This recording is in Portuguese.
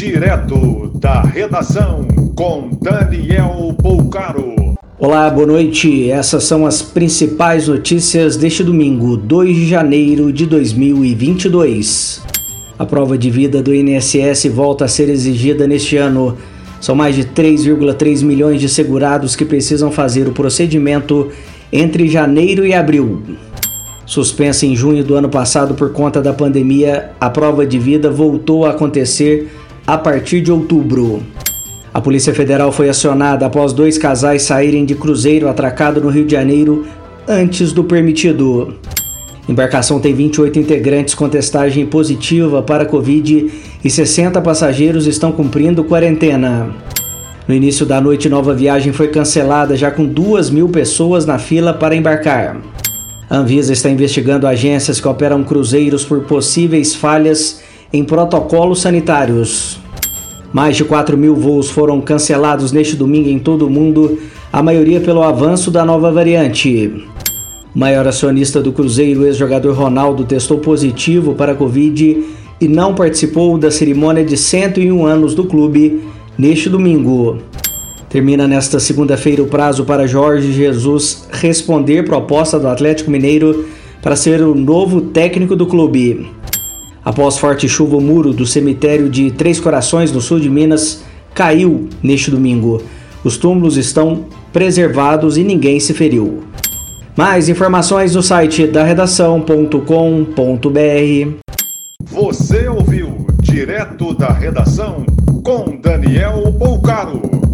Direto da redação com Daniel Poucaro. Olá, boa noite. Essas são as principais notícias deste domingo, 2 de janeiro de 2022. A prova de vida do INSS volta a ser exigida neste ano. São mais de 3,3 milhões de segurados que precisam fazer o procedimento entre janeiro e abril. Suspensa em junho do ano passado por conta da pandemia, a prova de vida voltou a acontecer a partir de outubro. A Polícia Federal foi acionada após dois casais saírem de cruzeiro atracado no Rio de Janeiro antes do permitido. Embarcação tem 28 integrantes com testagem positiva para Covid e 60 passageiros estão cumprindo quarentena. No início da noite, nova viagem foi cancelada, já com duas mil pessoas na fila para embarcar. A Anvisa está investigando agências que operam cruzeiros por possíveis falhas em protocolos sanitários. Mais de 4 mil voos foram cancelados neste domingo em todo o mundo, a maioria pelo avanço da nova variante. O maior acionista do Cruzeiro, ex-jogador Ronaldo, testou positivo para a Covid e não participou da cerimônia de 101 anos do clube neste domingo. Termina nesta segunda-feira o prazo para Jorge Jesus responder proposta do Atlético Mineiro para ser o novo técnico do clube. Após forte chuva, o muro do cemitério de Três Corações, no sul de Minas, caiu neste domingo. Os túmulos estão preservados e ninguém se feriu. Mais informações no site da redação.com.br. Você ouviu direto da redação com Daniel Poucaro.